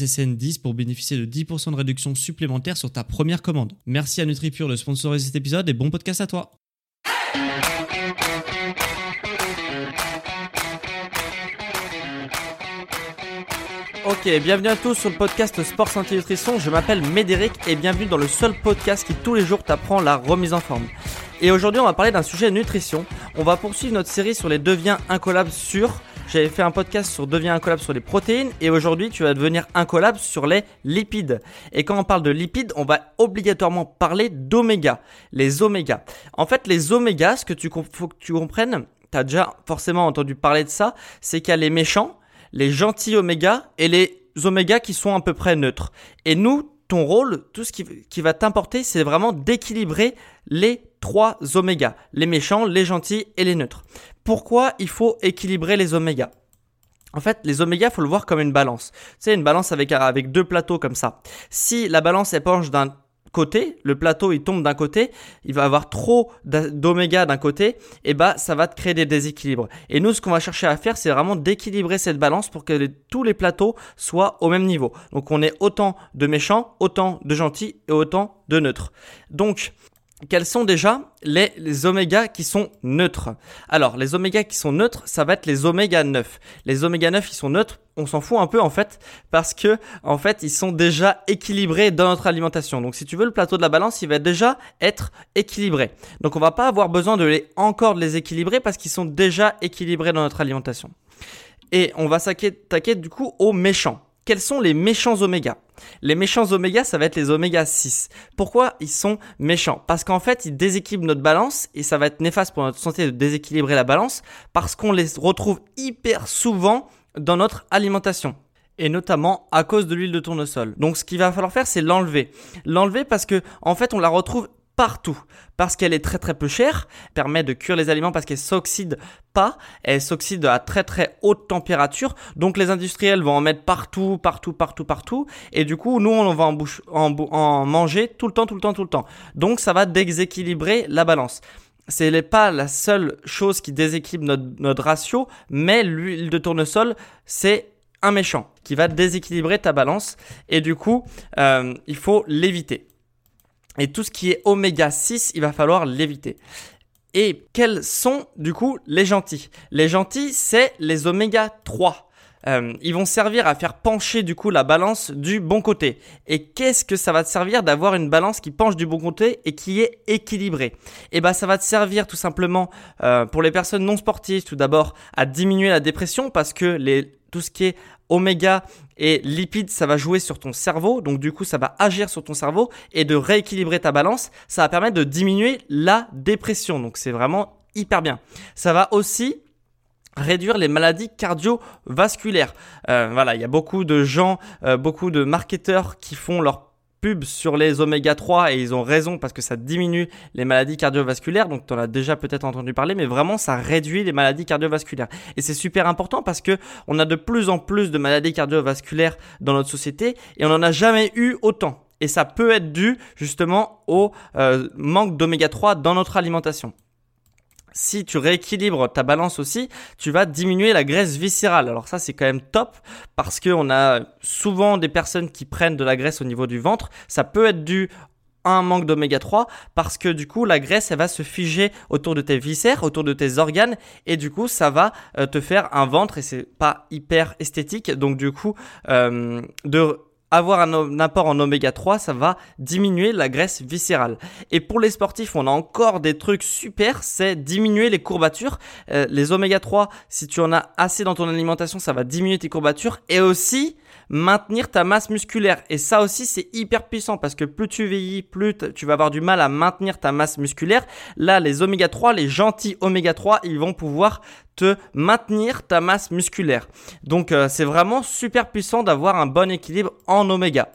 SSN10 pour bénéficier de 10% de réduction supplémentaire sur ta première commande. Merci à NutriPure de sponsoriser cet épisode et bon podcast à toi. Ok, bienvenue à tous sur le podcast Sport Santé Nutrition. Je m'appelle Médéric et bienvenue dans le seul podcast qui tous les jours t'apprend la remise en forme. Et aujourd'hui, on va parler d'un sujet nutrition. On va poursuivre notre série sur les deviens incollables sûrs. J'avais fait un podcast sur deviens incollable sur les protéines et aujourd'hui tu vas devenir incollable sur les lipides. Et quand on parle de lipides, on va obligatoirement parler d'oméga. Les oméga. En fait, les oméga, ce que tu faut que tu comprennes, tu as déjà forcément entendu parler de ça, c'est qu'il y a les méchants, les gentils oméga et les oméga qui sont à peu près neutres. Et nous, ton rôle, tout ce qui, qui va t'importer, c'est vraiment d'équilibrer les trois oméga, les méchants, les gentils et les neutres. Pourquoi il faut équilibrer les oméga en fait, les oméga, faut le voir comme une balance. C'est une balance avec, deux plateaux comme ça. Si la balance penche d'un côté, le plateau il tombe d'un côté, il va avoir trop d'oméga d'un côté, et bah ça va te créer des déséquilibres. Et nous ce qu'on va chercher à faire c'est vraiment d'équilibrer cette balance pour que tous les plateaux soient au même niveau. Donc on ait autant de méchants, autant de gentils et autant de neutres. Donc quels sont déjà les, les oméga qui sont neutres? Alors, les oméga qui sont neutres, ça va être les oméga 9. Les oméga 9, ils sont neutres, on s'en fout un peu en fait, parce que en fait, ils sont déjà équilibrés dans notre alimentation. Donc, si tu veux, le plateau de la balance, il va déjà être équilibré. Donc, on va pas avoir besoin de les encore de les équilibrer parce qu'ils sont déjà équilibrés dans notre alimentation. Et on va s'attaquer du coup aux méchants quels sont les méchants oméga? Les méchants oméga, ça va être les oméga 6. Pourquoi ils sont méchants? Parce qu'en fait, ils déséquilibrent notre balance et ça va être néfaste pour notre santé de déséquilibrer la balance parce qu'on les retrouve hyper souvent dans notre alimentation et notamment à cause de l'huile de tournesol. Donc ce qu'il va falloir faire c'est l'enlever. L'enlever parce que en fait on la retrouve partout parce qu'elle est très très peu chère, permet de cuire les aliments parce qu'elle s'oxyde pas, elle s'oxyde à très très haute température. Donc les industriels vont en mettre partout, partout, partout, partout et du coup nous on va en, bouche, en, en manger tout le temps, tout le temps, tout le temps. Donc ça va déséquilibrer la balance ce n'est pas la seule chose qui déséquilibre notre, notre ratio, mais l'huile de tournesol, c'est un méchant qui va déséquilibrer ta balance et du coup, euh, il faut l'éviter. Et tout ce qui est oméga 6, il va falloir l'éviter. Et quels sont du coup les gentils? Les gentils, c'est les oméga 3. Euh, ils vont servir à faire pencher du coup la balance du bon côté. Et qu'est-ce que ça va te servir d'avoir une balance qui penche du bon côté et qui est équilibrée? Eh ben ça va te servir tout simplement euh, pour les personnes non sportives tout d'abord à diminuer la dépression parce que les tout ce qui est oméga et lipides, ça va jouer sur ton cerveau. Donc du coup, ça va agir sur ton cerveau et de rééquilibrer ta balance. Ça va permettre de diminuer la dépression. Donc c'est vraiment hyper bien. Ça va aussi réduire les maladies cardiovasculaires. Euh, voilà, il y a beaucoup de gens, euh, beaucoup de marketeurs qui font leur pub sur les oméga 3 et ils ont raison parce que ça diminue les maladies cardiovasculaires. Donc tu en as déjà peut-être entendu parler, mais vraiment ça réduit les maladies cardiovasculaires. Et c'est super important parce que on a de plus en plus de maladies cardiovasculaires dans notre société et on n'en a jamais eu autant. Et ça peut être dû justement au euh, manque d'oméga 3 dans notre alimentation si tu rééquilibres ta balance aussi, tu vas diminuer la graisse viscérale. Alors ça c'est quand même top parce qu'on a souvent des personnes qui prennent de la graisse au niveau du ventre. Ça peut être dû à un manque d'oméga 3 parce que du coup la graisse elle va se figer autour de tes viscères, autour de tes organes et du coup ça va euh, te faire un ventre et c'est pas hyper esthétique donc du coup euh, de avoir un, apport en oméga 3, ça va diminuer la graisse viscérale. Et pour les sportifs, on a encore des trucs super, c'est diminuer les courbatures. Euh, les oméga 3, si tu en as assez dans ton alimentation, ça va diminuer tes courbatures et aussi maintenir ta masse musculaire. Et ça aussi, c'est hyper puissant parce que plus tu vieillis, plus tu vas avoir du mal à maintenir ta masse musculaire. Là, les oméga 3, les gentils oméga 3, ils vont pouvoir te maintenir ta masse musculaire. Donc, euh, c'est vraiment super puissant d'avoir un bon équilibre en oméga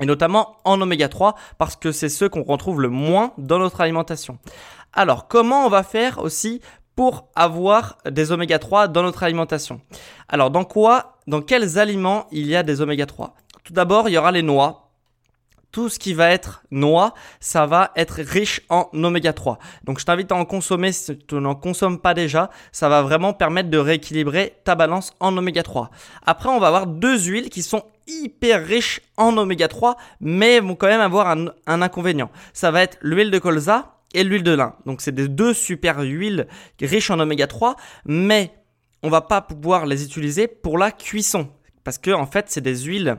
et notamment en oméga 3 parce que c'est ceux qu'on retrouve le moins dans notre alimentation. Alors, comment on va faire aussi pour avoir des oméga 3 dans notre alimentation Alors, dans quoi dans quels aliments il y a des oméga 3 Tout d'abord, il y aura les noix. Tout ce qui va être noix, ça va être riche en oméga 3. Donc je t'invite à en consommer si tu n'en consommes pas déjà. Ça va vraiment permettre de rééquilibrer ta balance en oméga 3. Après, on va avoir deux huiles qui sont hyper riches en oméga 3, mais vont quand même avoir un, un inconvénient. Ça va être l'huile de colza et l'huile de lin. Donc c'est des deux super huiles riches en oméga 3, mais on va pas pouvoir les utiliser pour la cuisson parce que en fait c'est des huiles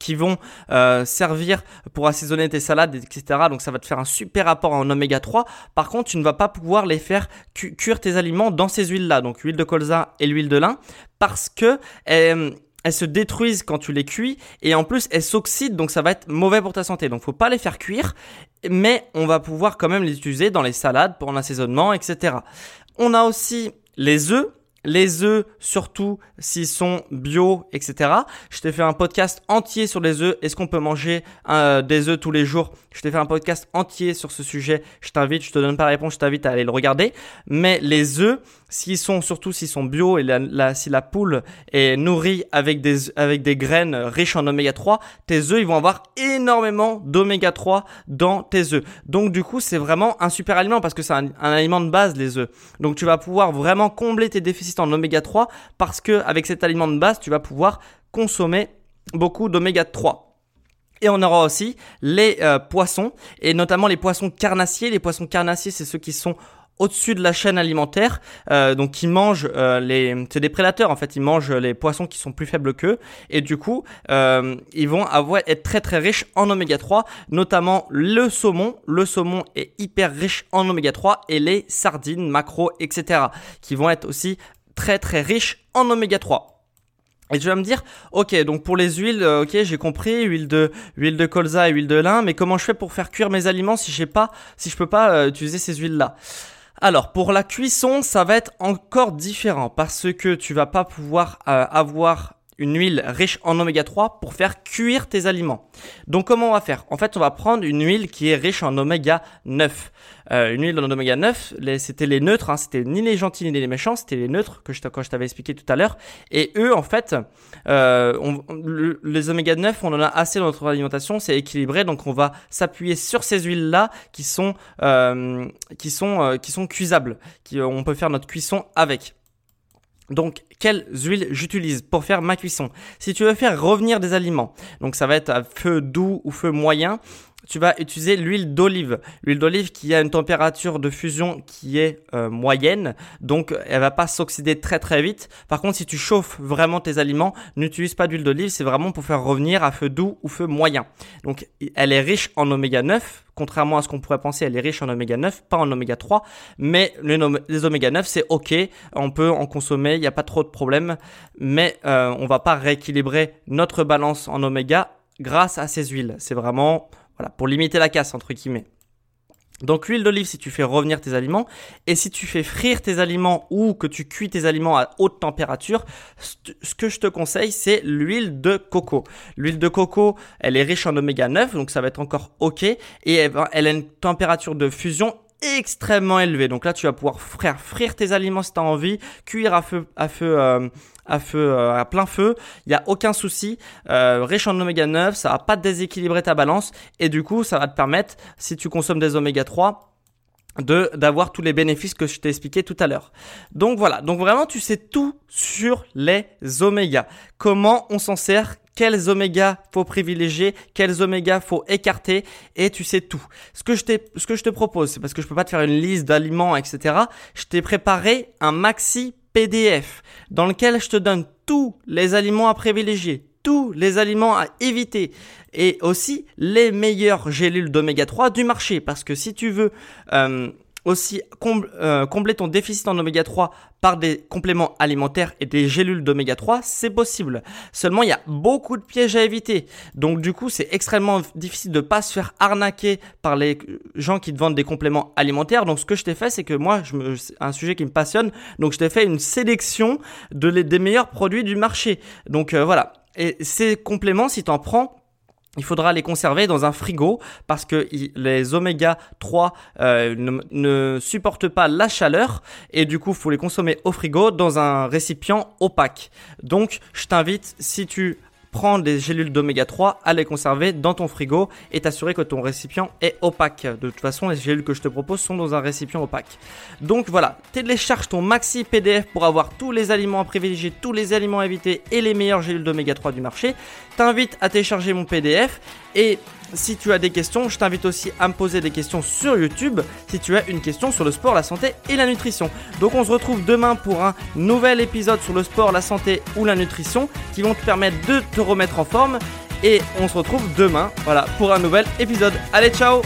qui vont euh, servir pour assaisonner tes salades, etc. Donc ça va te faire un super apport en oméga 3. Par contre, tu ne vas pas pouvoir les faire cuire tes aliments dans ces huiles-là, donc l'huile de colza et l'huile de lin, parce que elles, se détruisent quand tu les cuis et en plus elles s'oxydent, donc ça va être mauvais pour ta santé. Donc faut pas les faire cuire, mais on va pouvoir quand même les utiliser dans les salades pour l'assaisonnement, etc. On a aussi les œufs les œufs, surtout s'ils sont bio, etc. Je t'ai fait un podcast entier sur les œufs. Est-ce qu'on peut manger euh, des œufs tous les jours? Je t'ai fait un podcast entier sur ce sujet. Je t'invite, je te donne pas la réponse, je t'invite à aller le regarder. Mais les œufs, s'ils sont surtout s'ils sont bio et si la poule est nourrie avec des avec des graines riches en oméga 3, tes œufs ils vont avoir énormément d'oméga 3 dans tes œufs. Donc du coup, c'est vraiment un super aliment parce que c'est un, un, aliment de base les œufs. Donc tu vas pouvoir vraiment combler tes déficits en oméga 3 parce que avec cet aliment de base, tu vas pouvoir consommer beaucoup d'oméga 3. Et on aura aussi les euh, poissons, et notamment les poissons carnassiers. Les poissons carnassiers, c'est ceux qui sont au-dessus de la chaîne alimentaire, euh, donc ils mangent euh, les, c'est des prédateurs en fait, ils mangent les poissons qui sont plus faibles qu'eux, et du coup ils vont avoir être très très riches en oméga 3, notamment le saumon. Le saumon est hyper riche en oméga 3 et les sardines, macro, etc. qui vont être aussi très très riches en oméga 3. Et tu vas me dire, ok, donc pour les huiles, ok, j'ai compris, huile de, colza et huile de lin, mais comment je fais pour faire cuire mes aliments si j'ai pas, si je peux pas utiliser ces huiles là alors pour la cuisson, ça va être encore différent parce que tu vas pas pouvoir euh, avoir une huile riche en oméga 3 pour faire cuire tes aliments. Donc comment on va faire? En fait, on va prendre une huile qui est riche en oméga 9. Euh, une huile en oméga 9, c'était les neutres, hein, c'était ni les gentils ni les méchants, c'était les neutres que je, quand je t'avais expliqué tout à l'heure. Et eux, en fait, euh, les oméga 9, on en a assez dans notre alimentation, c'est équilibré, donc on va s'appuyer sur ces huiles-là qui sont euh, qui sont qui sont cuisables, qui on peut faire notre cuisson avec. Donc, quelles huiles j'utilise pour faire ma cuisson? Si tu veux faire revenir des aliments, donc ça va être à feu doux ou feu moyen, tu vas utiliser l'huile d'olive. L'huile d'olive qui a une température de fusion qui est euh, moyenne, donc elle va pas s'oxyder très très vite. Par contre, si tu chauffes vraiment tes aliments, n'utilise pas d'huile d'olive, c'est vraiment pour faire revenir à feu doux ou feu moyen. Donc elle est riche en oméga 9, contrairement à ce qu'on pourrait penser, elle est riche en oméga 9, pas en oméga 3, mais les, oméga 9 c'est ok, on peut en consommer, il n'y a pas trop de problème, mais euh, on va pas rééquilibrer notre balance en oméga grâce à ces huiles. C'est vraiment voilà, pour limiter la casse, entre guillemets. Donc l'huile d'olive si tu fais revenir tes aliments et si tu fais frire tes aliments ou que tu cuis tes aliments à haute température, ce que je te conseille c'est l'huile de coco. L'huile de coco, elle est riche en oméga 9 donc ça va être encore OK et elle a une température de fusion extrêmement élevée. Donc là, tu vas pouvoir frire, frire tes aliments si tu as envie, cuire à feu, à feu, euh, à feu, euh, à plein feu. Il y a aucun souci. Euh, riche en oméga 9, ça va pas déséquilibrer ta balance et du coup, ça va te permettre, si tu consommes des oméga 3, de d'avoir tous les bénéfices que je t'ai expliqué tout à l'heure. Donc voilà, donc vraiment tu sais tout sur les oméga. Comment on s'en sert, quels oméga faut privilégier, quels oméga faut écarter, et tu sais tout. Ce que je, ce que je te propose, c'est parce que je peux pas te faire une liste d'aliments, etc. Je t'ai préparé un maxi PDF dans lequel je te donne tous les aliments à privilégier, tous les aliments à éviter et aussi les meilleures gélules d'oméga 3 du marché. Parce que si tu veux euh, aussi euh, combler ton déficit en oméga 3 par des compléments alimentaires et des gélules d'oméga 3, c'est possible. Seulement, il y a beaucoup de pièges à éviter. Donc, du coup, c'est extrêmement difficile de pas se faire arnaquer par les gens qui te vendent des compléments alimentaires. Donc, ce que je t'ai fait, c'est que moi, je me, un sujet qui me passionne. Donc, je t'ai fait une sélection de des meilleurs produits du marché. Donc, euh, voilà. Et ces compléments, si tu en prends, il faudra les conserver dans un frigo parce que les oméga 3 euh, ne, supportent pas la chaleur et du coup, il faut les consommer au frigo dans un récipient opaque. Donc, je t'invite, si tu prendre des gélules d'oméga 3, à les conserver dans ton frigo et t'assurer que ton récipient est opaque. De toute façon, les gélules que je te propose sont dans un récipient opaque. Donc voilà, télécharge ton maxi PDF pour avoir tous les aliments à privilégier, tous les aliments à éviter et les meilleures gélules d'oméga 3 du marché. T'invite à télécharger mon PDF et si tu as des questions, je t'invite aussi à me poser des questions sur YouTube si tu as une question sur le sport, la santé et la nutrition. Donc on se retrouve demain pour un nouvel épisode sur le sport, la santé ou la nutrition qui vont te permettre de te remettre en forme. Et on se retrouve demain, voilà, pour un nouvel épisode. Allez, ciao